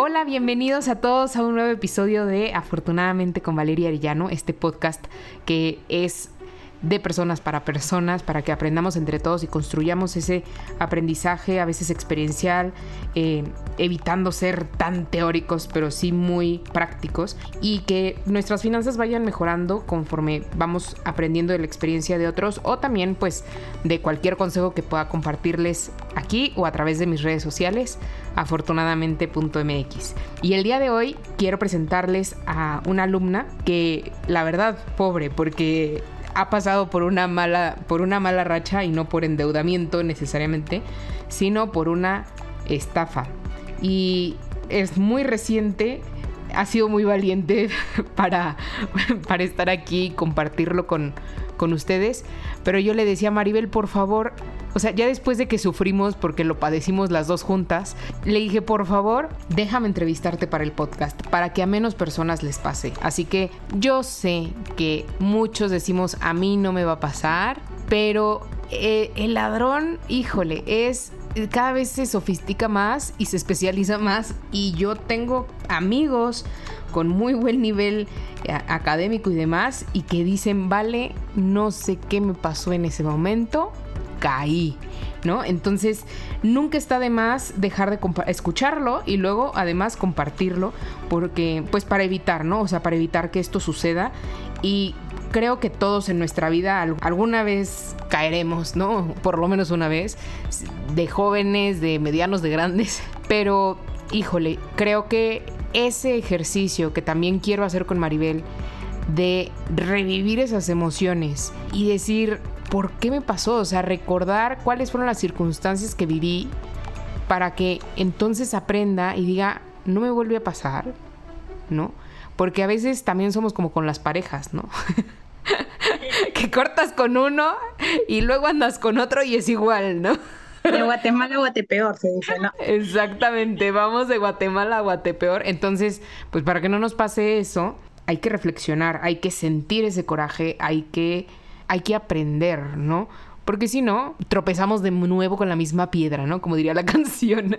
Hola, bienvenidos a todos a un nuevo episodio de Afortunadamente con Valeria Arellano, este podcast que es de personas para personas, para que aprendamos entre todos y construyamos ese aprendizaje a veces experiencial, eh, evitando ser tan teóricos, pero sí muy prácticos, y que nuestras finanzas vayan mejorando conforme vamos aprendiendo de la experiencia de otros o también pues de cualquier consejo que pueda compartirles aquí o a través de mis redes sociales, afortunadamente.mx. Y el día de hoy quiero presentarles a una alumna que la verdad, pobre, porque ha pasado por una mala, por una mala racha y no por endeudamiento necesariamente, sino por una estafa. Y es muy reciente, ha sido muy valiente para, para estar aquí y compartirlo con, con ustedes. Pero yo le decía a Maribel, por favor, o sea, ya después de que sufrimos porque lo padecimos las dos juntas, le dije, por favor, déjame entrevistarte para el podcast, para que a menos personas les pase. Así que yo sé que muchos decimos, a mí no me va a pasar, pero eh, el ladrón, híjole, es cada vez se sofistica más y se especializa más y yo tengo amigos con muy buen nivel eh, académico y demás y que dicen, vale, no sé qué me pasó en ese momento, caí, ¿no? Entonces, nunca está de más dejar de escucharlo y luego además compartirlo, porque, pues para evitar, ¿no? O sea, para evitar que esto suceda y creo que todos en nuestra vida alguna vez caeremos, ¿no? Por lo menos una vez, de jóvenes, de medianos, de grandes, pero híjole, creo que ese ejercicio que también quiero hacer con Maribel, de revivir esas emociones y decir, por qué me pasó, o sea, recordar cuáles fueron las circunstancias que viví para que entonces aprenda y diga, no me vuelve a pasar, ¿no? Porque a veces también somos como con las parejas, ¿no? que cortas con uno y luego andas con otro y es igual, ¿no? De Guatemala a Guatepeor, se dice, ¿no? Exactamente, vamos de Guatemala a Guatepeor. Entonces, pues para que no nos pase eso, hay que reflexionar, hay que sentir ese coraje, hay que hay que aprender, ¿no? Porque si no, tropezamos de nuevo con la misma piedra, ¿no? Como diría la canción.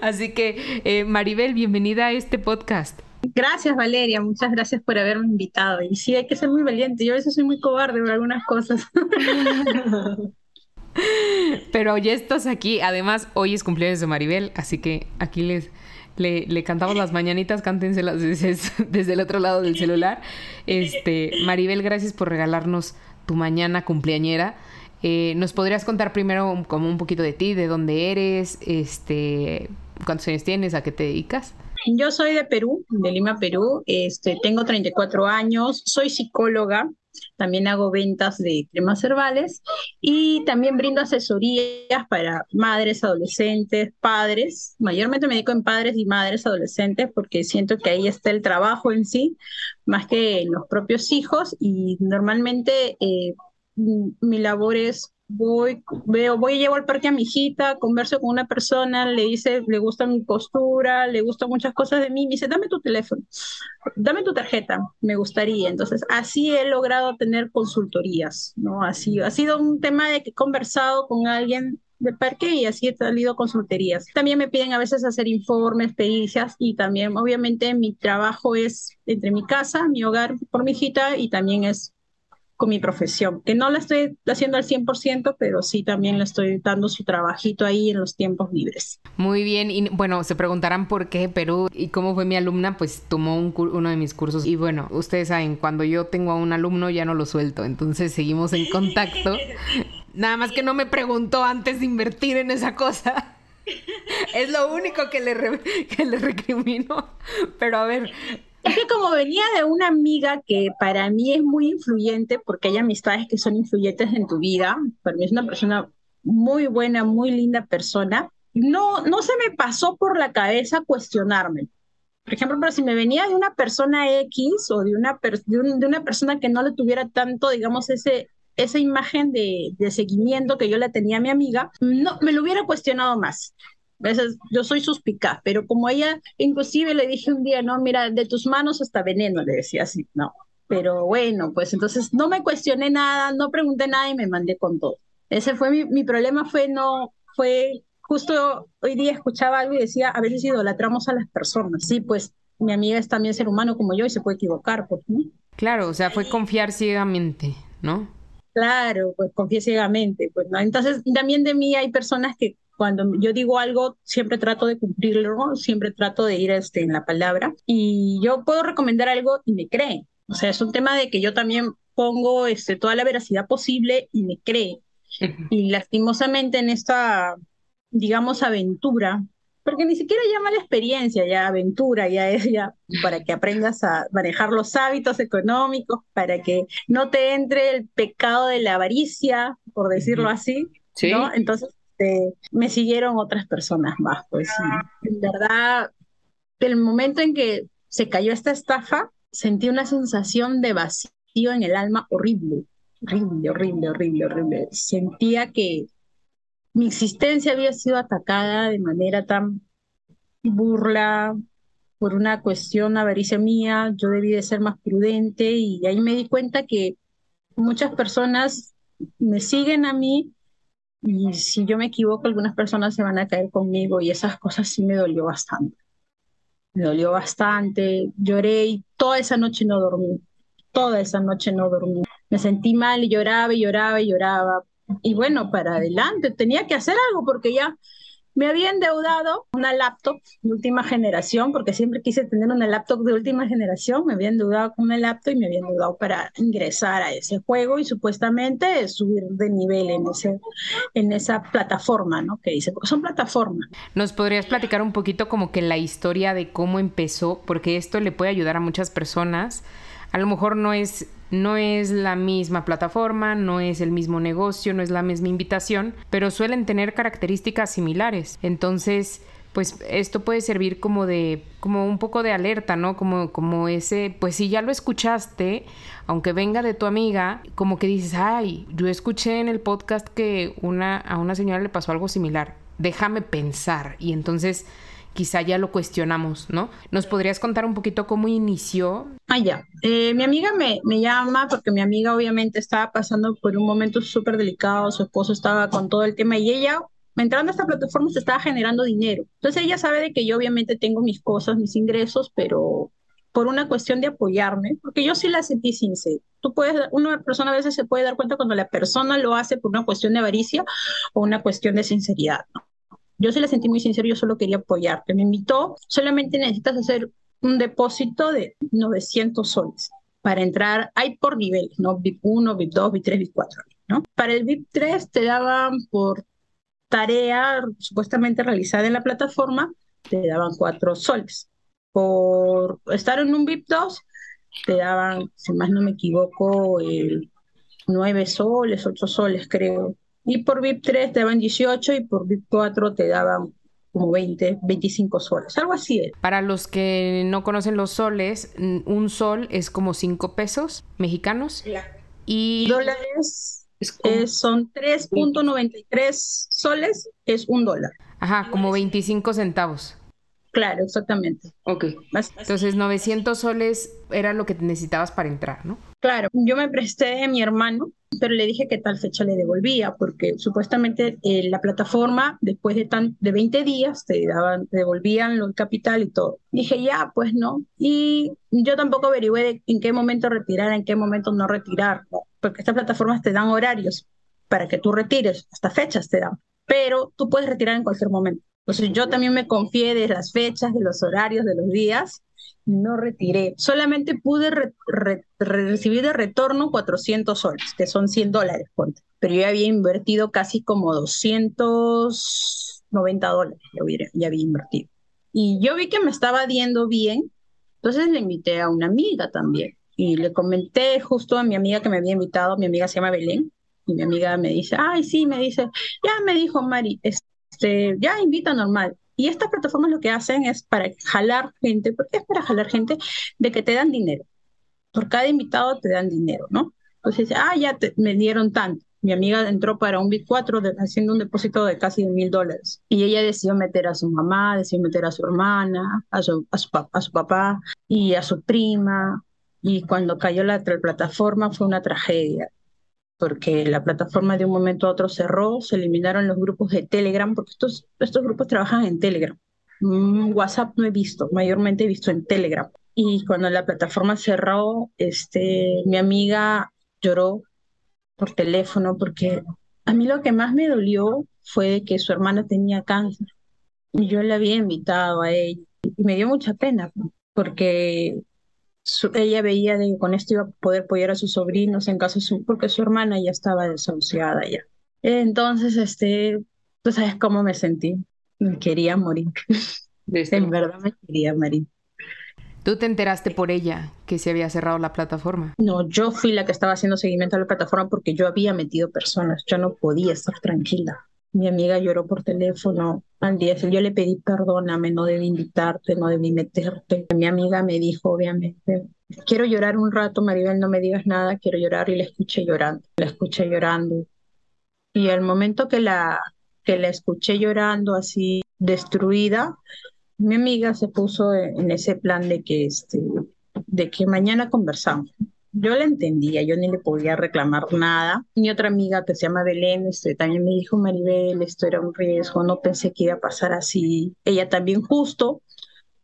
Así que, eh, Maribel, bienvenida a este podcast. Gracias, Valeria. Muchas gracias por haberme invitado. Y sí, hay que ser muy valiente. Yo a veces soy muy cobarde por algunas cosas. Pero ya estás aquí. Además, hoy es cumpleaños de Maribel, así que aquí les, le, cantamos las mañanitas, cántenselas desde, desde el otro lado del celular. Este, Maribel, gracias por regalarnos tu mañana cumpleañera. Eh, ¿Nos podrías contar primero como un poquito de ti, de dónde eres, este, cuántos años tienes, a qué te dedicas? Yo soy de Perú, de Lima, Perú. Este, tengo 34 años, soy psicóloga, también hago ventas de cremas herbales y también brindo asesorías para madres, adolescentes, padres. Mayormente me dedico en padres y madres adolescentes porque siento que ahí está el trabajo en sí, más que en los propios hijos y normalmente eh, mi labor es voy, veo, voy y llevo al parque a mi hijita, converso con una persona, le dice, le gusta mi postura, le gustan muchas cosas de mí, me dice, dame tu teléfono, dame tu tarjeta, me gustaría. Entonces, así he logrado tener consultorías, ¿no? Así, ha sido un tema de que he conversado con alguien del parque y así he salido consultorías. También me piden a veces hacer informes, pericias y también, obviamente, mi trabajo es entre mi casa, mi hogar por mi hijita y también es con mi profesión, que no la estoy haciendo al 100%, pero sí también le estoy dando su trabajito ahí en los tiempos libres. Muy bien, y bueno, se preguntarán por qué Perú y cómo fue mi alumna, pues tomó uno de mis cursos y bueno, ustedes saben, cuando yo tengo a un alumno ya no lo suelto, entonces seguimos en contacto. Nada más que no me preguntó antes de invertir en esa cosa. Es lo único que le, que le recrimino. Pero a ver, es que como venía de una amiga que para mí es muy influyente, porque hay amistades que son influyentes en tu vida, para mí es una persona muy buena, muy linda persona, no, no se me pasó por la cabeza cuestionarme. Por ejemplo, pero si me venía de una persona X o de una, de, una persona que no le tuviera tanto, digamos, ese, esa imagen de, de seguimiento que yo le tenía a mi amiga, no, me lo hubiera cuestionado más veces yo soy suspicaz, pero como ella, inclusive le dije un día, no, mira, de tus manos hasta veneno, le decía así, no. Pero bueno, pues entonces no me cuestioné nada, no pregunté nada y me mandé con todo. Ese fue mi, mi problema, fue no, fue justo hoy día escuchaba algo y decía, a veces idolatramos a las personas. Sí, pues mi amiga es también ser humano como yo y se puede equivocar, pues, ¿no? Claro, o sea, fue confiar ciegamente, ¿no? Claro, pues confié ciegamente, pues, ¿no? Entonces, también de mí hay personas que cuando yo digo algo, siempre trato de cumplirlo, siempre trato de ir este, en la palabra. Y yo puedo recomendar algo y me creen. O sea, es un tema de que yo también pongo este, toda la veracidad posible y me cree. Y lastimosamente en esta, digamos, aventura, porque ni siquiera llama la experiencia, ya aventura, ya es ya para que aprendas a manejar los hábitos económicos, para que no te entre el pecado de la avaricia, por decirlo así, ¿no? Entonces, este, me siguieron otras personas más, pues en verdad, el momento en que se cayó esta estafa, sentí una sensación de vacío en el alma horrible, horrible, horrible, horrible, horrible. Sentía que mi existencia había sido atacada de manera tan burla por una cuestión avaricia mía, yo debí de ser más prudente y ahí me di cuenta que muchas personas me siguen a mí y si yo me equivoco algunas personas se van a caer conmigo y esas cosas sí me dolió bastante. Me dolió bastante, lloré y toda esa noche no dormí toda esa noche no dormí. Me sentí mal y lloraba y lloraba y lloraba. Y bueno, para adelante, tenía que hacer algo porque ya me había endeudado una laptop de última generación, porque siempre quise tener una laptop de última generación. Me había endeudado con una laptop y me había endeudado para ingresar a ese juego y supuestamente subir de nivel en, ese, en esa plataforma, ¿no? Que dice, porque son plataformas. ¿Nos podrías platicar un poquito como que la historia de cómo empezó? Porque esto le puede ayudar a muchas personas a lo mejor no es, no es la misma plataforma, no es el mismo negocio, no es la misma invitación, pero suelen tener características similares. Entonces, pues esto puede servir como de como un poco de alerta, ¿no? Como como ese, pues si ya lo escuchaste, aunque venga de tu amiga, como que dices, "Ay, yo escuché en el podcast que una a una señora le pasó algo similar. Déjame pensar." Y entonces quizá ya lo cuestionamos, ¿no? ¿Nos podrías contar un poquito cómo inició? Ah, ya. Eh, mi amiga me, me llama porque mi amiga obviamente estaba pasando por un momento súper delicado, su esposo estaba con todo el tema y ella entrando a esta plataforma se estaba generando dinero. Entonces ella sabe de que yo obviamente tengo mis cosas, mis ingresos, pero por una cuestión de apoyarme, porque yo sí la sentí sincera. Tú puedes, una persona a veces se puede dar cuenta cuando la persona lo hace por una cuestión de avaricia o una cuestión de sinceridad, ¿no? Yo se la sentí muy sincero, yo solo quería apoyarte. Me invitó, solamente necesitas hacer un depósito de 900 soles para entrar, hay por niveles, ¿no? VIP 1, VIP 2, VIP 3, VIP 4, ¿no? Para el VIP 3 te daban por tarea supuestamente realizada en la plataforma, te daban 4 soles. Por estar en un VIP 2, te daban, si más no me equivoco, 9 soles, 8 soles, creo. Y por VIP 3 te daban 18 y por VIP 4 te daban como 20, 25 soles, algo así. Para los que no conocen los soles, un sol es como 5 pesos mexicanos. Y dólares son 3.93 soles, es un dólar. Ajá, como 25 centavos. Claro, exactamente. Ok. Entonces, 900 soles era lo que necesitabas para entrar, ¿no? Claro, yo me presté a mi hermano pero le dije que tal fecha le devolvía, porque supuestamente eh, la plataforma, después de, tan, de 20 días, te, daban, devolvían el capital y todo. Dije, ya, pues no. Y yo tampoco averigüé en qué momento retirar, en qué momento no retirar, porque estas plataformas te dan horarios para que tú retires, hasta fechas te dan, pero tú puedes retirar en cualquier momento. Entonces yo también me confié de las fechas, de los horarios, de los días, no retiré. Solamente pude recibir de retorno 400 soles, que son 100 dólares, pero yo había invertido casi como 290 dólares, ya, había invertido. Y yo vi que me estaba yendo bien, entonces le invité a una amiga también. Y le comenté justo a mi amiga que me había invitado, mi amiga se llama Belén, y mi amiga me dice, ay, sí, me dice, ya me dijo Mari, este, ya invita normal. Y estas plataformas lo que hacen es para jalar gente, porque es para jalar gente de que te dan dinero. Por cada invitado te dan dinero, ¿no? Entonces, ah, ya me dieron tanto. Mi amiga entró para un Bit 4 haciendo un depósito de casi mil dólares. Y ella decidió meter a su mamá, decidió meter a su hermana, a su, a su, a su papá y a su prima. Y cuando cayó la plataforma fue una tragedia. Porque la plataforma de un momento a otro cerró, se eliminaron los grupos de Telegram, porque estos, estos grupos trabajan en Telegram. Mm, WhatsApp no he visto, mayormente he visto en Telegram. Y cuando la plataforma cerró, este, mi amiga lloró por teléfono porque a mí lo que más me dolió fue que su hermana tenía cáncer. Y yo le había invitado a ella y me dio mucha pena porque ella veía que con esto iba a poder apoyar a sus sobrinos en caso su, porque su hermana ya estaba desahuciada ya. Entonces, este, tú sabes cómo me sentí. Me quería morir. en verdad me quería morir. ¿Tú te enteraste por ella que se había cerrado la plataforma? No, yo fui la que estaba haciendo seguimiento a la plataforma porque yo había metido personas. Yo no podía estar tranquila. Mi amiga lloró por teléfono al día. Yo le pedí perdóname, no debí invitarte, no debí meterte. Mi amiga me dijo, obviamente, quiero llorar un rato, Maribel, no me digas nada, quiero llorar. Y la escuché llorando, la escuché llorando. Y al momento que la, que la escuché llorando así destruida, mi amiga se puso en ese plan de que, este, de que mañana conversamos. Yo la entendía, yo ni le podía reclamar nada. Mi otra amiga que se llama Belén este, también me dijo, Maribel, esto era un riesgo, no pensé que iba a pasar así. Ella también justo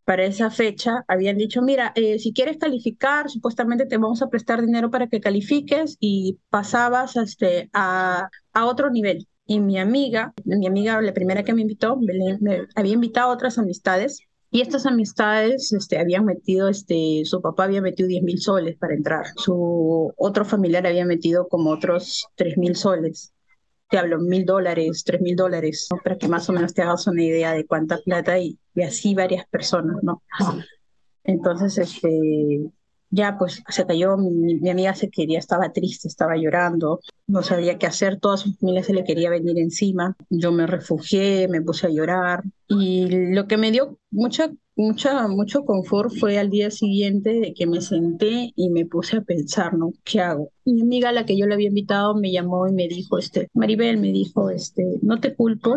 para esa fecha habían dicho, mira, eh, si quieres calificar, supuestamente te vamos a prestar dinero para que califiques y pasabas este, a, a otro nivel. Y mi amiga, mi amiga, la primera que me invitó, Belén, me había invitado a otras amistades y estas amistades este, habían metido, este, su papá había metido 10 mil soles para entrar, su otro familiar había metido como otros 3 mil soles. Te hablo, mil dólares, tres mil dólares, para que más o menos te hagas una idea de cuánta plata y, y así varias personas, ¿no? Entonces, este, ya pues se cayó, mi, mi, amiga se quería, estaba triste, estaba llorando, no sabía qué hacer, toda su familia se le quería venir encima, yo me refugié, me puse a llorar y lo que me dio mucha, mucha, mucho confort fue al día siguiente de que me senté y me puse a pensar, ¿no? ¿Qué hago? Mi amiga, la que yo le había invitado, me llamó y me dijo, este, Maribel, me dijo, este, no te culpo,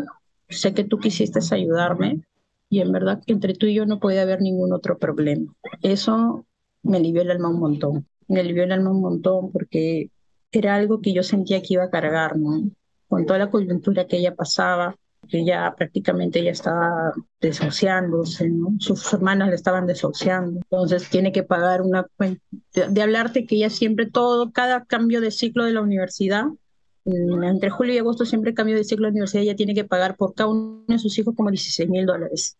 sé que tú quisiste ayudarme, y en verdad que entre tú y yo no puede haber ningún otro problema. Eso me alivió el alma un montón. Me alivió el alma un montón porque era algo que yo sentía que iba a cargar, ¿no? Con toda la coyuntura que ella pasaba, que ya prácticamente ya estaba desahuciándose, ¿no? Sus hermanas le estaban desahuciando. Entonces tiene que pagar una cuenta. De, hablarte que ella siempre todo, cada cambio de ciclo de la universidad, mm, entre julio y agosto siempre cambio de ciclo de la universidad, ella tiene que pagar por cada uno de sus hijos como 16 mil dólares.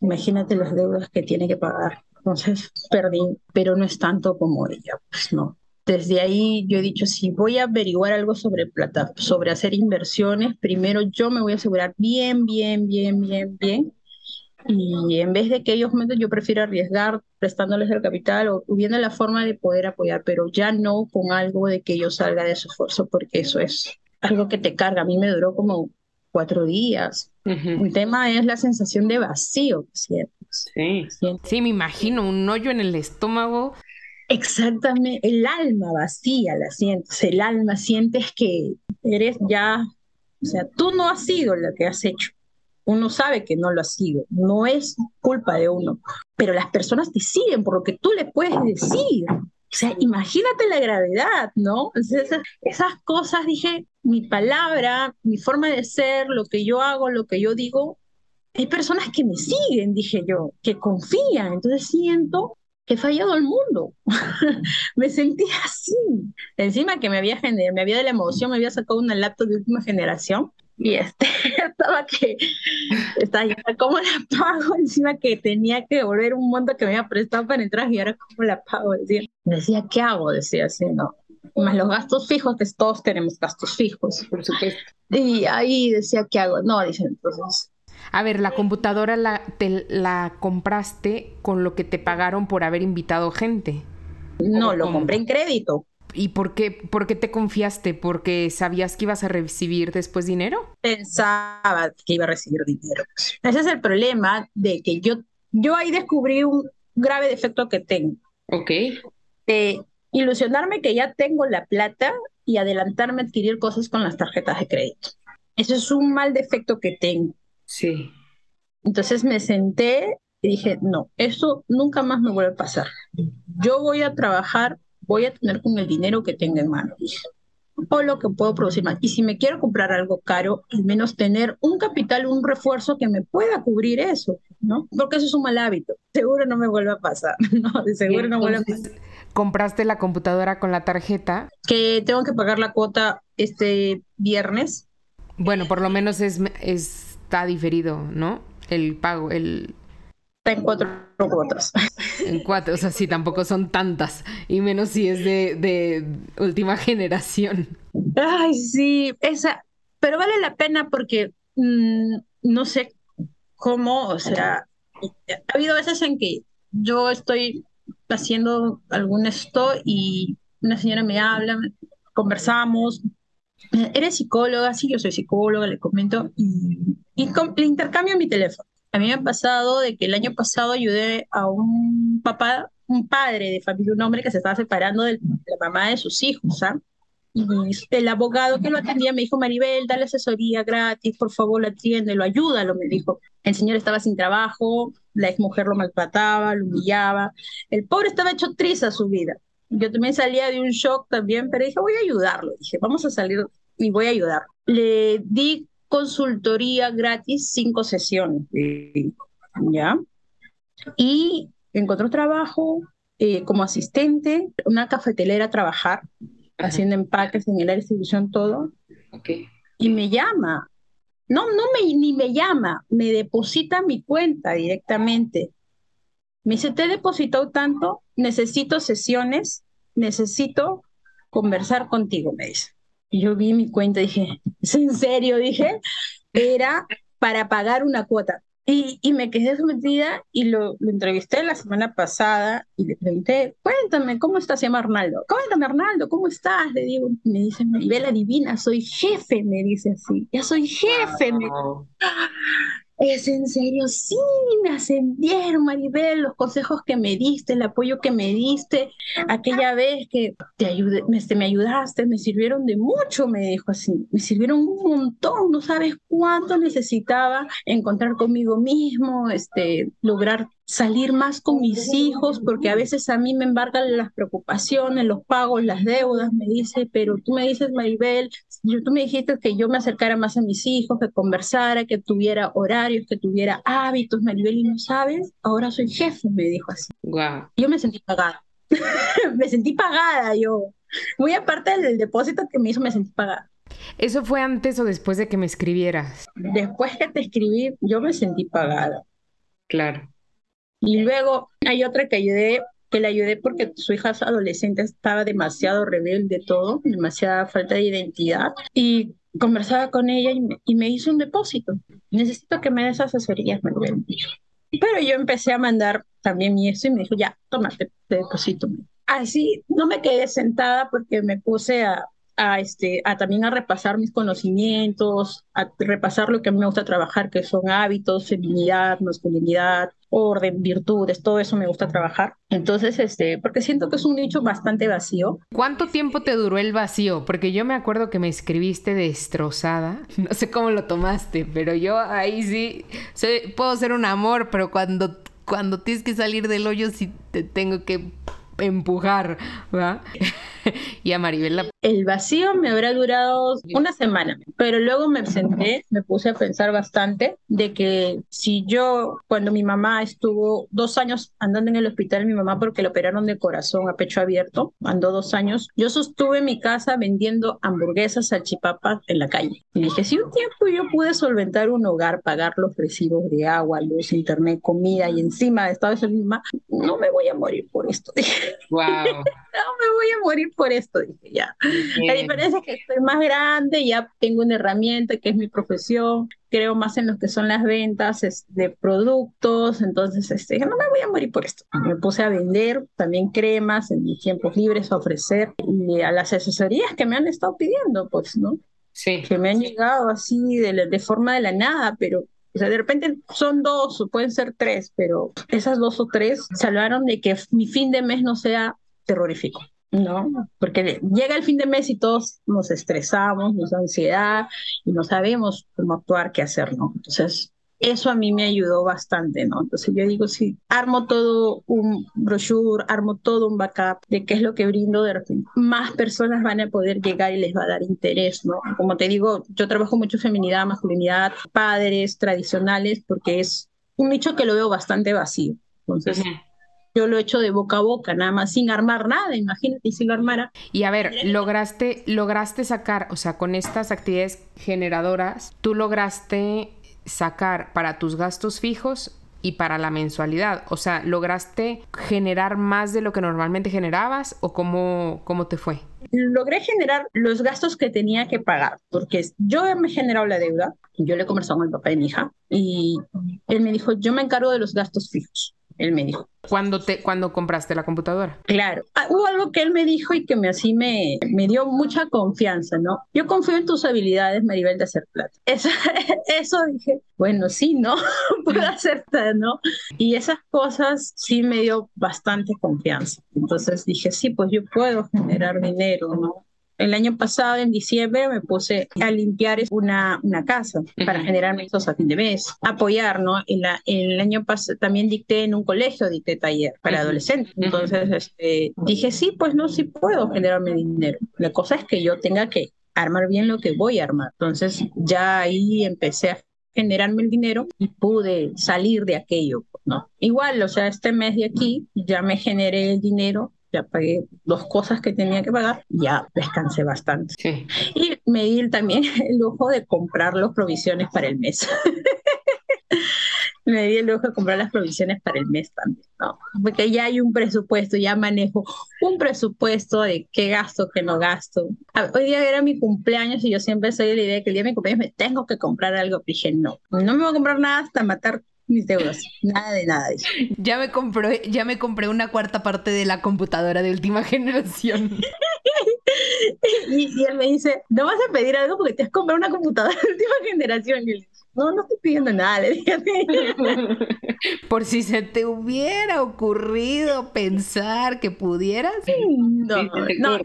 Imagínate las deudas que tiene que pagar. Entonces perdí, pero no es tanto como ella, pues no. Desde ahí yo he dicho, si voy a averiguar algo sobre plata, sobre hacer inversiones, primero yo me voy a asegurar bien, bien, bien, bien, bien. Y en vez de que ellos metan, yo prefiero arriesgar prestándoles el capital o viendo la forma de poder apoyar, pero ya no con algo de que yo salga de su esfuerzo, porque eso es algo que te carga. A mí me duró como cuatro días. El tema es la sensación de vacío, ¿cierto? Sí. Sí, me imagino, un hoyo en el estómago. Exactamente, el alma vacía la sientes, el alma sientes que eres ya, o sea, tú no has sido lo que has hecho, uno sabe que no lo has sido, no es culpa de uno, pero las personas te siguen por lo que tú le puedes decir. O sea, imagínate la gravedad, ¿no? esas, esas cosas, dije, mi palabra, mi forma de ser, lo que yo hago, lo que yo digo, hay personas que me siguen, dije yo, que confían. Entonces siento que he fallado al mundo. me sentí así. Encima que me había generado, me había de la emoción, me había sacado una laptop de última generación y este, estaba que, estaba ya, ¿cómo la pago? Encima que tenía que devolver un monto que me había prestado para entrar y ahora, ¿cómo la pago? Decía, decía ¿qué hago? Decía así, ¿no? Más los gastos fijos, que todos tenemos gastos fijos. Por supuesto. Y ahí decía, ¿qué hago? No, dice, entonces, a ver, la computadora la, te, la compraste con lo que te pagaron por haber invitado gente. No, lo compré en crédito. ¿Y por qué, por qué te confiaste? ¿Porque sabías que ibas a recibir después dinero? Pensaba que iba a recibir dinero. Ese es el problema de que yo, yo ahí descubrí un grave defecto que tengo. Ok. De ilusionarme que ya tengo la plata y adelantarme a adquirir cosas con las tarjetas de crédito. Eso es un mal defecto que tengo. Sí. Entonces me senté y dije, no, esto nunca más me vuelve a pasar. Yo voy a trabajar, voy a tener con el dinero que tenga en mano. o lo que puedo producir más. Y si me quiero comprar algo caro, al menos tener un capital, un refuerzo que me pueda cubrir eso, ¿no? Porque eso es un mal hábito. Seguro no me vuelve a pasar, ¿no? De seguro no vuelve a pasar. ¿Compraste la computadora con la tarjeta? Que tengo que pagar la cuota este viernes. Bueno, por lo menos es, está diferido, ¿no? El pago, el, en cuatro cuotas. En cuatro, o sea, sí, tampoco son tantas, y menos si es de, de última generación. Ay, sí, esa, pero vale la pena porque mm, no sé cómo, o sea, ha habido veces en que yo estoy haciendo algún esto y una señora me habla, conversamos, eres psicóloga, sí, yo soy psicóloga, le comento, y, y le intercambio mi teléfono. A mí me ha pasado de que el año pasado ayudé a un papá, un padre de familia, un hombre que se estaba separando de la mamá de sus hijos, ¿ah? Y el abogado que lo atendía me dijo, Maribel, dale asesoría gratis, por favor, lo atiende, lo ayúdalo, me dijo. El señor estaba sin trabajo, la ex mujer lo maltrataba, lo humillaba. El pobre estaba hecho a su vida. Yo también salía de un shock también, pero dije, voy a ayudarlo. Dije, vamos a salir y voy a ayudar. Le di consultoría gratis, cinco sesiones, ¿ya? Y encontró trabajo eh, como asistente, una cafetelera a trabajar, haciendo empaques en el área de distribución, todo. Okay. Y me llama. No, no me, ni me llama, me deposita mi cuenta directamente. Me dice, te he tanto, necesito sesiones, necesito conversar contigo, me dice. Y yo vi mi cuenta y dije, ¿es en serio? Dije, era para pagar una cuota. Y, y me quedé sometida y lo, entrevisté la semana pasada y le pregunté, cuéntame, ¿cómo estás? Se llama Arnaldo. Cuéntame, Arnaldo, ¿cómo estás? Le digo, me dice, Maribela Divina, soy jefe, me dice así. Ya soy jefe. Me... ¿Es en serio? Sí, me ascendieron, Maribel, los consejos que me diste, el apoyo que me diste, aquella vez que te ayudé, me, este, me ayudaste, me sirvieron de mucho, me dijo así, me sirvieron un montón, no sabes cuánto necesitaba encontrar conmigo mismo, este, lograr salir más con mis hijos, porque a veces a mí me embargan las preocupaciones, los pagos, las deudas, me dice, pero tú me dices, Maribel, tú me dijiste que yo me acercara más a mis hijos, que conversara, que tuviera horarios, que tuviera hábitos, Maribel, y no sabes, ahora soy jefe, me dijo así. Wow. Yo me sentí pagada, me sentí pagada yo, muy aparte del depósito que me hizo, me sentí pagada. ¿Eso fue antes o después de que me escribieras? Después que te escribí, yo me sentí pagada. Claro. Y luego hay otra que ayudé, que le ayudé porque su hija adolescente estaba demasiado rebelde todo, demasiada falta de identidad. Y conversaba con ella y me, hizo un depósito. Necesito que me des asesorías, Manuel. Pero yo empecé a mandar también mi eso y me dijo, ya, tómate, te deposito. Así no me quedé sentada porque me puse a, a, este, a también a repasar mis conocimientos, a repasar lo que a mí me gusta trabajar, que son hábitos, feminidad, masculinidad, orden, virtudes, todo eso me gusta trabajar. Entonces, este, porque siento que es un nicho bastante vacío. ¿Cuánto tiempo te duró el vacío? Porque yo me acuerdo que me escribiste destrozada. No sé cómo lo tomaste, pero yo ahí sí puedo ser un amor, pero cuando cuando tienes que salir del hoyo sí te tengo que empujar, ¿verdad? y a Maribel El vacío me habrá durado una semana, pero luego me senté, me puse a pensar bastante de que si yo, cuando mi mamá estuvo dos años andando en el hospital, mi mamá porque le operaron de corazón a pecho abierto, andó dos años, yo sostuve mi casa vendiendo hamburguesas, salchipapas en la calle. Y dije, si un tiempo yo pude solventar un hogar, pagar los recibos de agua, luz, internet, comida y encima estado de misma, no me voy a morir por esto. Wow. no me voy a morir por esto, dije ya. La diferencia es que estoy más grande, ya tengo una herramienta que es mi profesión, creo más en lo que son las ventas de productos, entonces este, no me voy a morir por esto. Me puse a vender también cremas en mis tiempos libres, a ofrecer y a las asesorías que me han estado pidiendo, pues, ¿no? Sí. Que me han llegado así de, de forma de la nada, pero de repente son dos pueden ser tres, pero esas dos o tres salvaron de que mi fin de mes no sea terrorífico. ¿no? Porque llega el fin de mes y todos nos estresamos, nos da ansiedad y no sabemos cómo actuar, qué hacer, ¿no? Entonces, eso a mí me ayudó bastante, ¿no? Entonces yo digo, si armo todo un brochure, armo todo un backup de qué es lo que brindo, de repente más personas van a poder llegar y les va a dar interés, ¿no? Como te digo, yo trabajo mucho feminidad, masculinidad, padres tradicionales, porque es un nicho que lo veo bastante vacío. Entonces, yo lo he hecho de boca a boca, nada más sin armar nada, imagínate si lo armara. Y a ver, lograste, lograste sacar, o sea, con estas actividades generadoras, tú lograste sacar para tus gastos fijos y para la mensualidad? O sea, ¿lograste generar más de lo que normalmente generabas o cómo, cómo te fue? Logré generar los gastos que tenía que pagar, porque yo me he generado la deuda, yo le he conversado con el papá de mi hija y él me dijo, yo me encargo de los gastos fijos él me dijo. ¿Cuándo, te, cuando compraste la computadora? Claro. Ah, hubo algo que él me dijo y que me, así me, me dio mucha confianza, ¿no? Yo confío en tus habilidades, Maribel, de hacer plata. Eso, eso dije, bueno, sí, ¿no? Puedo hacer ¿no? Y esas cosas sí me dio bastante confianza. Entonces dije, sí, pues yo puedo generar dinero, ¿no? El año pasado, en diciembre, me puse a limpiar una, una casa para generar ingresos a fin de mes, apoyar, ¿no? En la, el año pasado también dicté en un colegio, dicté taller para adolescentes. Entonces este, dije, sí, pues no, sí puedo generarme dinero. La cosa es que yo tenga que armar bien lo que voy a armar. Entonces ya ahí empecé a generarme el dinero y pude salir de aquello, ¿no? Igual, o sea, este mes de aquí ya me generé el dinero ya pagué dos cosas que tenía que pagar, ya descansé bastante. Y me di también el lujo de comprar las provisiones para el mes. me di el lujo de comprar las provisiones para el mes también, ¿no? Porque ya hay un presupuesto, ya manejo un presupuesto de qué gasto, qué no gasto. Hoy día era mi cumpleaños y yo siempre soy de la idea de que el día de mi cumpleaños me tengo que comprar algo. Dije, no, no me voy a comprar nada hasta matar mis deudas, nada de nada. Ya me compré, ya me compré una cuarta parte de la computadora de última generación. y, él me dice, no vas a pedir algo porque te has comprado una computadora de última generación. Y él, no, no estoy pidiendo nada, le dije Por si se te hubiera ocurrido pensar que pudieras. No, no.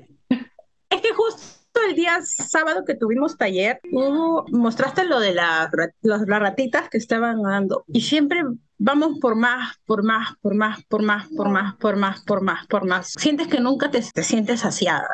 Es que justo el día sábado que tuvimos taller, hubo, mostraste lo de la, las ratitas que estaban dando y siempre vamos por más, por más, por más, por más, por más, por más, por más, por más. Sientes que nunca te, te sientes saciada,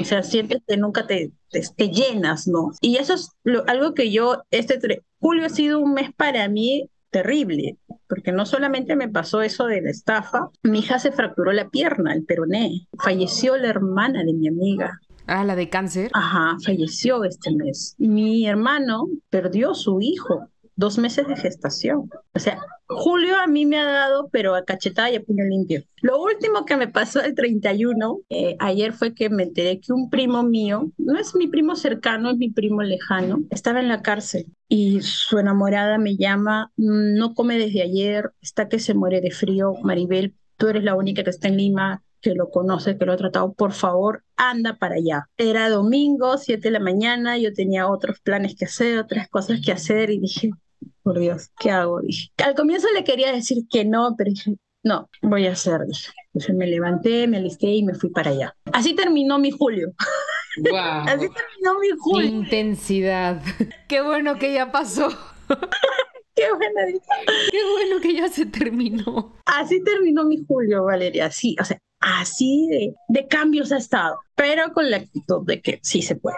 o sea, sientes que nunca te, te, llenas, ¿no? Y eso es algo que yo, este julio ha sido un mes para mí terrible, porque no solamente me pasó eso de la estafa, mi hija se fracturó la pierna, el peroné, falleció la hermana de mi amiga, Ah, la de cáncer. Ajá, falleció este mes. Mi hermano perdió su hijo, dos meses de gestación. O sea, Julio a mí me ha dado, pero a cachetada y a puño limpio. Lo último que me pasó el 31, eh, ayer fue que me enteré que un primo mío, no es mi primo cercano, es mi primo lejano, estaba en la cárcel y su enamorada me llama, no come desde ayer, está que se muere de frío, Maribel, tú eres la única que está en Lima, que lo conoce, que lo ha tratado, por favor, anda para allá. Era domingo, 7 de la mañana, yo tenía otros planes que hacer, otras cosas que hacer y dije, por Dios, ¿qué hago? Dije. Al comienzo le quería decir que no, pero dije, no, voy a hacer, dije. Entonces me levanté, me alisté y me fui para allá. Así terminó mi julio. Wow. Así terminó mi julio. intensidad. Qué bueno que ya pasó. Qué buena Qué bueno que ya se terminó. Así terminó mi julio, Valeria. Así, o sea, así de, de cambios ha estado, pero con la actitud de que sí se puede.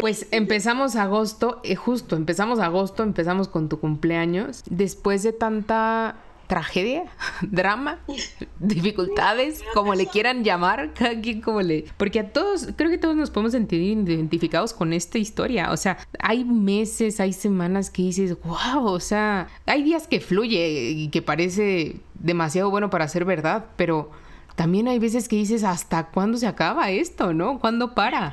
Pues empezamos agosto, eh, justo empezamos agosto, empezamos con tu cumpleaños. Después de tanta tragedia, drama, dificultades, como le quieran llamar, cada quien como le... Porque a todos, creo que todos nos podemos sentir identificados con esta historia. O sea, hay meses, hay semanas que dices, wow, o sea, hay días que fluye y que parece demasiado bueno para ser verdad, pero también hay veces que dices, ¿hasta cuándo se acaba esto, no? ¿Cuándo para?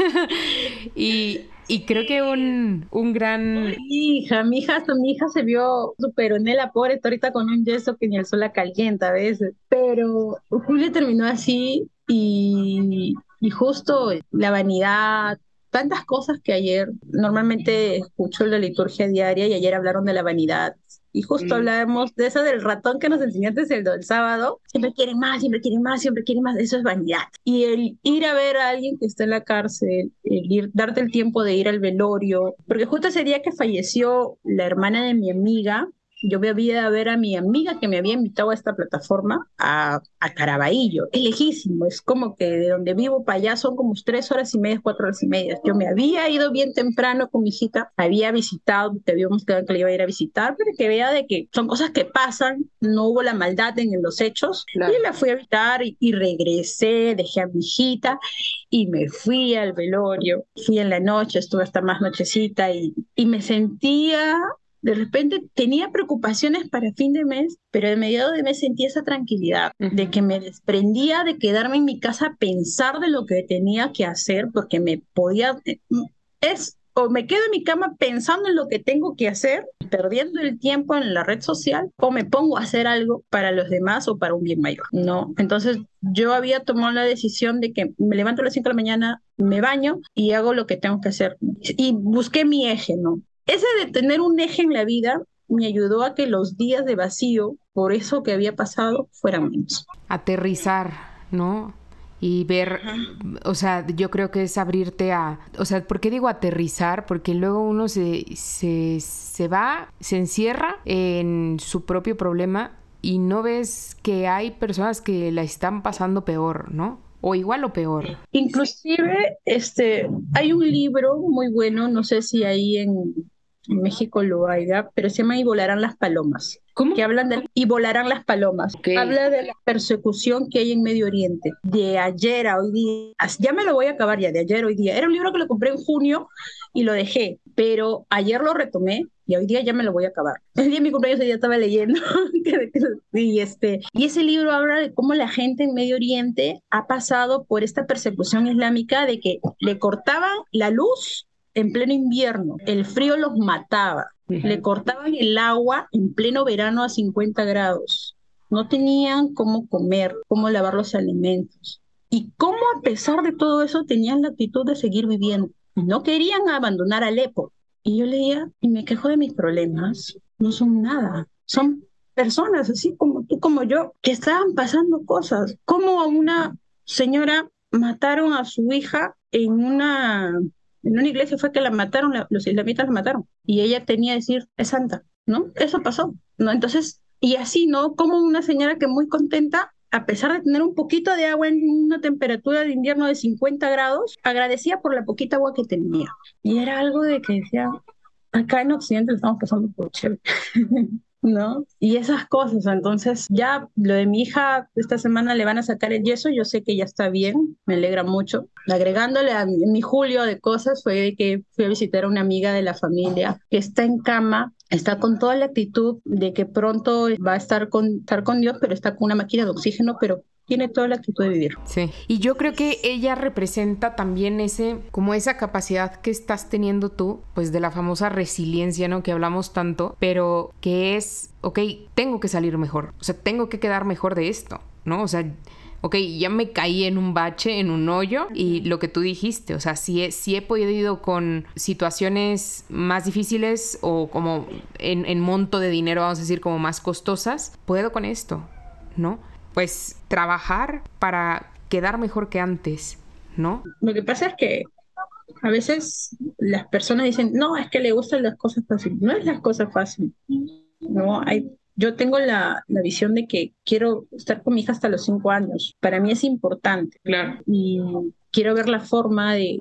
y, y creo que un, un gran... Mi hija, mi hija, mi hija se vio súper en la pobre, está ahorita con un yeso que ni el sol la calienta a veces. Pero Julio terminó así y, y justo la vanidad, tantas cosas que ayer, normalmente escucho la liturgia diaria y ayer hablaron de la vanidad y justo hablábamos de eso del ratón que nos enseñaste el, el sábado. Siempre quieren más, siempre quieren más, siempre quieren más. Eso es vanidad. Y el ir a ver a alguien que está en la cárcel, el ir, darte el tiempo de ir al velorio, porque justo ese día que falleció la hermana de mi amiga, yo me había a ver a mi amiga que me había invitado a esta plataforma, a, a Caraballo. Es lejísimo, es como que de donde vivo para allá son como tres horas y media, cuatro horas y media. Yo me había ido bien temprano con mi hijita, había visitado, te habíamos quedado que le iba a ir a visitar, pero que vea de que son cosas que pasan, no hubo la maldad en, los hechos. Y la fui a visitar y, y regresé, dejé a mi hijita y me fui al velorio. Fui en la noche, estuve hasta más nochecita y, y me sentía de repente tenía preocupaciones para fin de mes, pero de mediado de mes sentí esa tranquilidad de que me desprendía de quedarme en mi casa a pensar de lo que tenía que hacer porque me podía eh, es o me quedo en mi cama pensando en lo que tengo que hacer, perdiendo el tiempo en la red social, o me pongo a hacer algo para los demás o para un bien mayor, ¿no? Entonces yo había tomado la decisión de que me levanto a las 5 de la mañana, me baño y hago lo que tengo que hacer. Y busqué mi eje, ¿no? Ese de tener un eje en la vida me ayudó a que los días de vacío, por eso que había pasado, fueran menos. Aterrizar, ¿no? Y ver, o sea, yo creo que es abrirte a, o sea, ¿por qué digo aterrizar? Porque luego uno se, se, se va, se encierra en su propio problema y no ves que hay personas que la están pasando peor, ¿no? o igual o peor. Inclusive, este, hay un libro muy bueno, no sé si ahí en, México lo haya, pero se llama Y volarán las palomas. ¿Cómo? Que hablan de y volarán las palomas. Habla de la persecución que hay en Medio Oriente, de ayer a hoy día. Ya me lo voy a acabar ya, de ayer a hoy día. Era un libro que lo compré en junio y lo dejé, pero ayer lo retomé y hoy día ya me lo voy a acabar. El día de mi cumpleaños ya estaba leyendo y este y ese libro habla de cómo la gente en Medio Oriente ha pasado por esta persecución islámica de que le cortaban la luz en pleno invierno, el frío los mataba, le cortaban el agua en pleno verano a 50 grados, no tenían cómo comer, cómo lavar los alimentos. Y cómo a pesar de todo eso tenían la actitud de seguir viviendo. No querían abandonar Alepo. Y yo leía y me quejo de mis problemas. No son nada. Son personas así como tú, como yo, que estaban pasando cosas. Como a una señora mataron a su hija en una en una iglesia fue que la mataron, los islamitas la mataron. Y ella tenía que decir, es santa, ¿no? Eso pasó, ¿no? Entonces, y así, ¿no? Como una señora que muy contenta, a pesar de tener un poquito de agua en una temperatura de invierno de 50 grados, agradecía por la poquita agua que tenía. Y era algo de que decía, acá en Occidente lo estamos pasando por chévere. ¿no? Y esas cosas. Entonces, ya lo de mi hija, esta semana le van a sacar el yeso, yo sé que ya está bien, me alegra mucho. Agregándole a mi, julio de cosas fue que fui a visitar a una amiga de la familia que está en cama, está con toda la actitud de que pronto va a estar con, estar con Dios, pero está con una máquina de oxígeno, pero tiene toda la actitud de vivir. Sí. Y yo creo que ella representa también ese, como esa capacidad que estás teniendo tú, pues de la famosa resiliencia, ¿no? Que hablamos tanto, pero que es, ok, tengo que salir mejor, o sea, tengo que quedar mejor de esto, ¿no? O sea, ok, ya me caí en un bache, en un hoyo, y lo que tú dijiste, o sea, si he, si he podido con situaciones más difíciles o como en, en monto de dinero, vamos a decir, como más costosas, puedo con esto, ¿no? Pues trabajar para quedar mejor que antes, ¿no? Lo que pasa es que a veces las personas dicen, no, es que le gustan las cosas fáciles. No es las cosas fáciles. No, hay, yo tengo la, la, visión de que quiero estar con mi hija hasta los cinco años. Para mí es importante. Claro. Y quiero ver la forma de,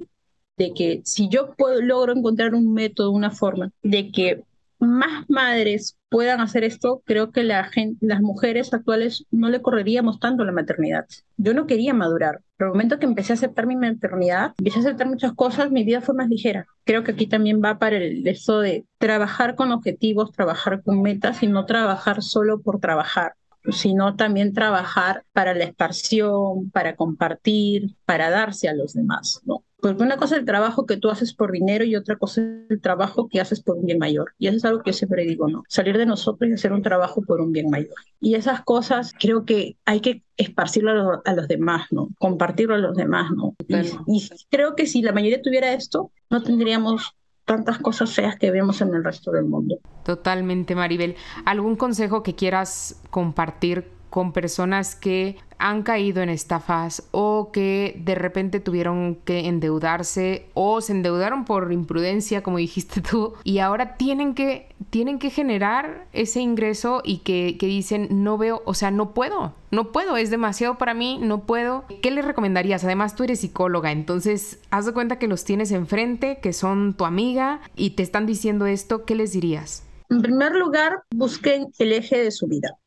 de que si yo puedo, logro encontrar un método, una forma de que más madres puedan hacer esto, creo que la las mujeres actuales no le correríamos tanto la maternidad. Yo no quería madurar. Pero el momento que empecé a aceptar mi maternidad, empecé a aceptar muchas cosas, mi vida fue más ligera. Creo que aquí también va para el eso de trabajar con objetivos, trabajar con metas y no trabajar solo por trabajar sino también trabajar para la expansión, para compartir, para darse a los demás, ¿no? Porque una cosa es el trabajo que tú haces por dinero y otra cosa es el trabajo que haces por un bien mayor. Y eso es algo que yo siempre digo, ¿no? Salir de nosotros y hacer un trabajo por un bien mayor. Y esas cosas creo que hay que esparcirlo a los, demás, ¿no? Compartirlo a los demás, ¿no? Y, y, creo que si la mayoría tuviera esto, no tendríamos tantas cosas feas que vemos en el resto del mundo. Totalmente, Maribel. ¿Algún consejo que quieras compartir con personas que han caído en estafas o que de repente tuvieron que endeudarse o se endeudaron por imprudencia, como dijiste tú, y ahora tienen que, tienen que generar ese ingreso y que, que dicen, no veo, o sea, no puedo, no puedo, es demasiado para mí, no puedo. ¿Qué les recomendarías? Además, tú eres psicóloga, entonces haz de cuenta que los tienes enfrente, que son tu amiga y te están diciendo esto, ¿qué les dirías? En primer lugar, busquen el eje de su vida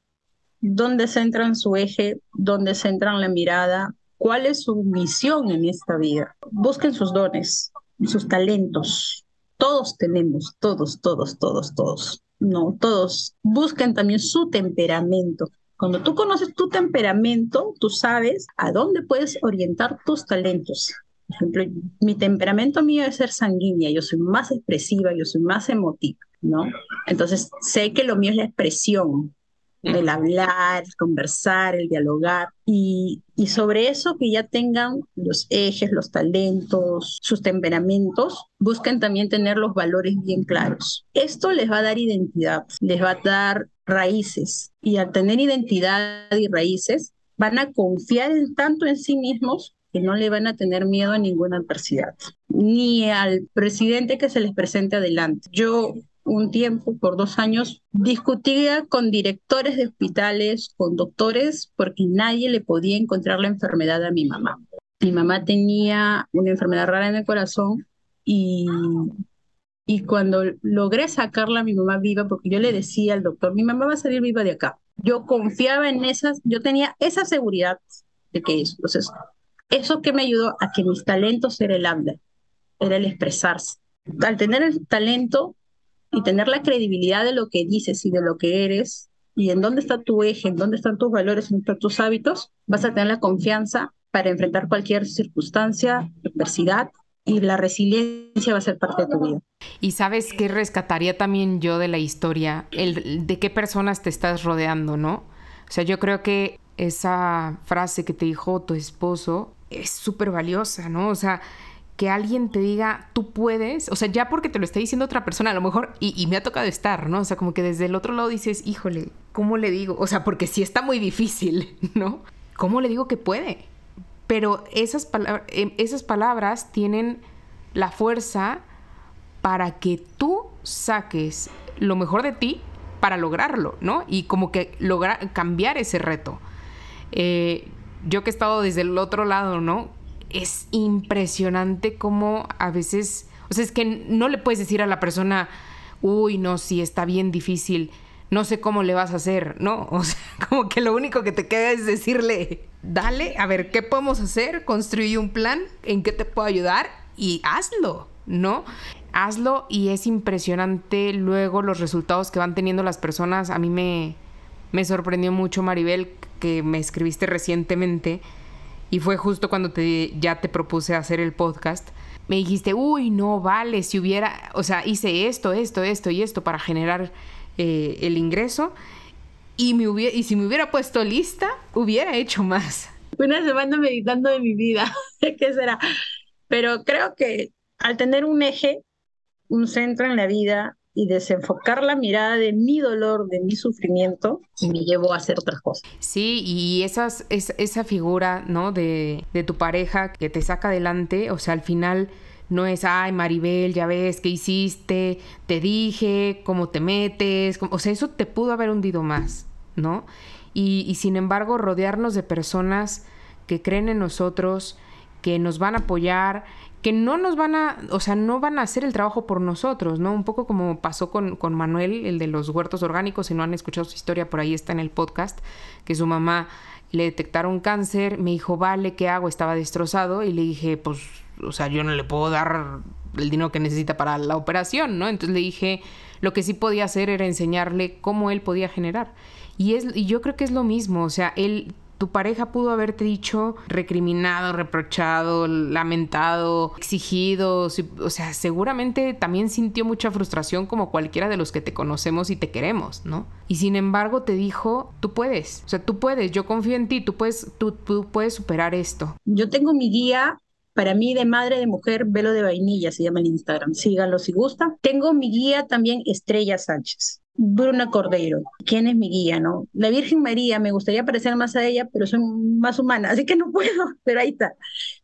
dónde centran su eje, dónde centran la mirada, cuál es su misión en esta vida. Busquen sus dones, sus talentos. Todos tenemos, todos, todos, todos, todos. No, todos. Busquen también su temperamento. Cuando tú conoces tu temperamento, tú sabes a dónde puedes orientar tus talentos. Por ejemplo, mi temperamento mío es ser sanguínea, yo soy más expresiva, yo soy más emotiva, ¿no? Entonces, sé que lo mío es la expresión, el hablar, el conversar, el dialogar y, y sobre eso que ya tengan los ejes, los talentos, sus temperamentos, busquen también tener los valores bien claros. Esto les va a dar identidad, les va a dar raíces y al tener identidad y raíces van a confiar en, tanto en sí mismos que no le van a tener miedo a ninguna adversidad, ni al presidente que se les presente adelante. Yo un tiempo, por dos años, discutía con directores de hospitales, con doctores, porque nadie le podía encontrar la enfermedad a mi mamá. Mi mamá tenía una enfermedad rara en el corazón y, y cuando logré sacarla a mi mamá viva, porque yo le decía al doctor, mi mamá va a salir viva de acá. Yo confiaba en esas, yo tenía esa seguridad de que eso. Entonces, eso que me ayudó a que mis talentos era el habla, era el expresarse. Al tener el talento, y tener la credibilidad de lo que dices y de lo que eres y en dónde está tu eje, en dónde están tus valores, en dónde están tus hábitos, vas a tener la confianza para enfrentar cualquier circunstancia, adversidad y la resiliencia va a ser parte de tu vida. Y sabes qué rescataría también yo de la historia, el de qué personas te estás rodeando, ¿no? O sea, yo creo que esa frase que te dijo tu esposo es súper valiosa, ¿no? O sea, que alguien te diga, tú puedes, o sea, ya porque te lo está diciendo otra persona, a lo mejor, y, me ha tocado estar, ¿no? O sea, como que desde el otro lado dices, híjole, ¿cómo le digo? O sea, porque sí está muy difícil, ¿no? ¿Cómo le digo que puede? Pero esas, em, esas palabras tienen la fuerza para que tú saques lo mejor de ti para lograrlo, ¿no? Y como que lograr cambiar ese reto. Eh, yo que he estado desde el otro lado, ¿no? Es impresionante cómo a veces, o sea, es que no le puedes decir a la persona, uy, no, sí, está bien difícil, no sé cómo le vas a hacer, ¿no? O sea, como que lo único que te queda es decirle, dale, a ver, ¿qué podemos hacer? Construye un plan, ¿en qué te puedo ayudar? Y hazlo, ¿no? Hazlo y es impresionante luego los resultados que van teniendo las personas. A mí me, me sorprendió mucho, Maribel, que me escribiste recientemente y fue justo cuando te, ya te propuse hacer el podcast, me dijiste, uy, no, vale, si hubiera, o sea, hice esto, esto, esto y esto para generar eh, el ingreso y, me hubiera, y si me hubiera puesto lista, hubiera hecho más. Una semana meditando de mi vida, ¿qué será? Pero creo que al tener un eje, un centro en la vida, y desenfocar la mirada de mi dolor, de mi sufrimiento, y me llevó a hacer otras cosas. Sí, y esas, es, esa figura, ¿no? De, de tu pareja que te saca adelante, o sea, al final no es, ay, Maribel, ya ves, ¿qué hiciste? Te dije, ¿cómo te metes? O sea, eso te pudo haber hundido más, ¿no? Y, y sin embargo, rodearnos de personas que creen en nosotros, que nos van a apoyar, que no nos van a, o sea, no van a hacer el trabajo por nosotros, ¿no? Un poco como pasó con, con Manuel, el de los huertos orgánicos, si no han escuchado su historia, por ahí está en el podcast, que su mamá le detectaron cáncer, me dijo, vale, ¿qué hago? Estaba destrozado y le dije, pues, o sea, yo no le puedo dar el dinero que necesita para la operación, ¿no? Entonces le dije, lo que sí podía hacer era enseñarle cómo él podía generar. Y, es, y yo creo que es lo mismo, o sea, él tu pareja pudo haberte dicho recriminado, reprochado, lamentado, exigido, o sea, seguramente también sintió mucha frustración como cualquiera de los que te conocemos y te queremos, ¿no? Y sin embargo te dijo, tú puedes, o sea, tú puedes, yo confío en ti, tú puedes, tú, puedes superar esto. Yo tengo mi guía para mí de madre de mujer, velo de vainilla se llama el Instagram. Síganlo si gusta. Tengo mi guía también, Estrella Sánchez. Bruna Cordero, ¿quién es mi guía, no? La Virgen María, me gustaría parecer más a ella, pero soy más humana, así que no puedo, pero ahí está.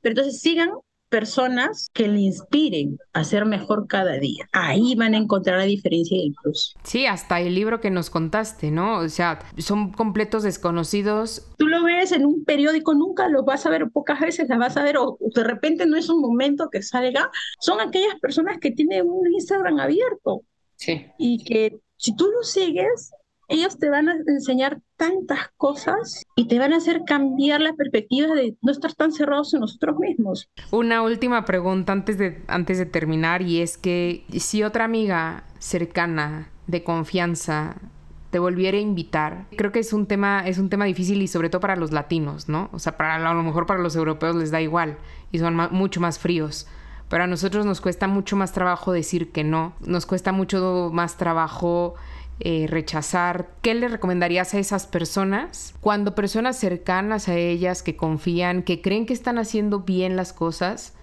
Pero entonces sigan personas que le inspiren a ser mejor cada día. Ahí van a encontrar la diferencia y el plus. Sí, hasta el libro que nos contaste, ¿no? O sea, son completos desconocidos. Tú lo ves en un periódico, nunca lo vas a ver, pocas veces la vas a ver, o de repente no es un momento que salga. Son aquellas personas que tienen un Instagram abierto. Sí. Y que si tú lo sigues, ellos te van a enseñar tantas cosas y te van a hacer cambiar la perspectiva de no estar tan cerrados en nosotros mismos. Una última pregunta antes de, antes de terminar y es que si otra amiga cercana, de confianza, te volviera a invitar. Creo que es un tema, es un tema difícil y sobre todo para los latinos, ¿no? O sea, para a lo mejor para los europeos les da igual y son mucho más fríos. Pero a nosotros nos cuesta mucho más trabajo decir que no. Nos cuesta mucho más trabajo eh, rechazar. ¿Qué le recomendarías a esas personas cuando personas cercanas a ellas que confían, que creen que están haciendo bien las cosas,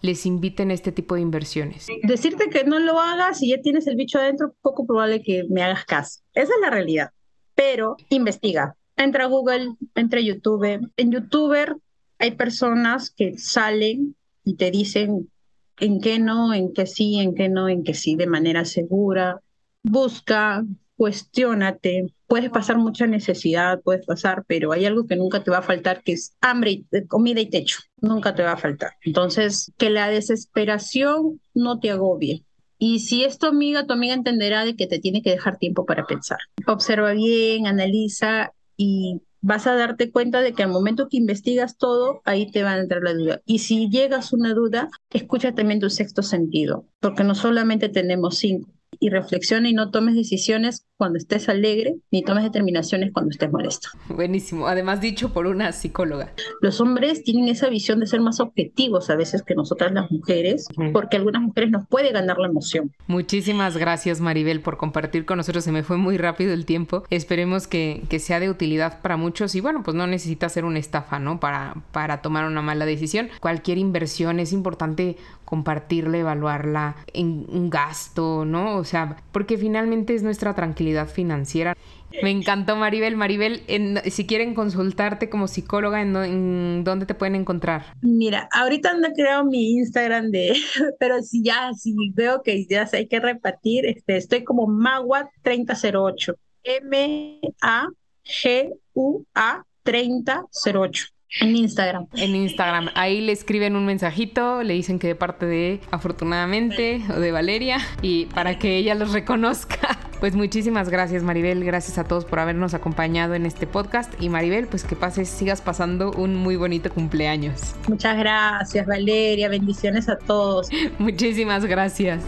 les inviten a este tipo de inversiones? Decirte que no lo hagas y ya tienes el bicho adentro, poco probable que me hagas caso. Esa es la realidad. Pero investiga. Entra a Google, entra a YouTube. En YouTuber hay personas que salen y te dicen en qué no, en qué sí, en qué no, en qué sí, de manera segura busca, cuestiónate. Puedes pasar mucha necesidad, puedes pasar, pero hay algo que nunca te va a faltar, que es hambre, eh, comida y techo. Nunca te va a faltar. Entonces, que la desesperación no te agobie. Y si es tu amiga, tu amiga entenderá de que te tiene que dejar tiempo para pensar. Observa bien, analiza y vas a darte cuenta de que al momento que investigas todo, ahí te va a entrar la duda. Y si llegas a una duda, escucha también tu sexto sentido, porque no solamente tenemos cinco, y reflexiona y no tomes decisiones cuando estés alegre, ni tomes determinaciones cuando estés molesto. Buenísimo, además dicho por una psicóloga. Los hombres tienen esa visión de ser más objetivos a veces que nosotras las mujeres, porque algunas mujeres nos puede ganar la emoción. Muchísimas gracias Maribel por compartir con nosotros, se me fue muy rápido el tiempo. Esperemos que, que sea de utilidad para muchos y bueno, pues no necesita ser una estafa, ¿no? Para, para tomar una mala decisión. Cualquier inversión es importante compartirla, evaluarla en un gasto, ¿no? O sea, porque finalmente es nuestra tranquilidad financiera. Me encantó Maribel. Maribel, si quieren consultarte como psicóloga, ¿en, dónde te pueden encontrar? Mira, ahorita no he creado mi Instagram de, pero si ya, si veo que ya hay que repartir, este, estoy como Magua3008. M-A-G-U-A 3008. En Instagram. En Instagram. Ahí le escriben un mensajito, le dicen que de parte de Afortunadamente o de Valeria y para que ella los reconozca. Pues muchísimas gracias Maribel, gracias a todos por habernos acompañado en este podcast y Maribel, pues que pases, sigas pasando un muy bonito cumpleaños. Muchas gracias Valeria, bendiciones a todos. Muchísimas gracias.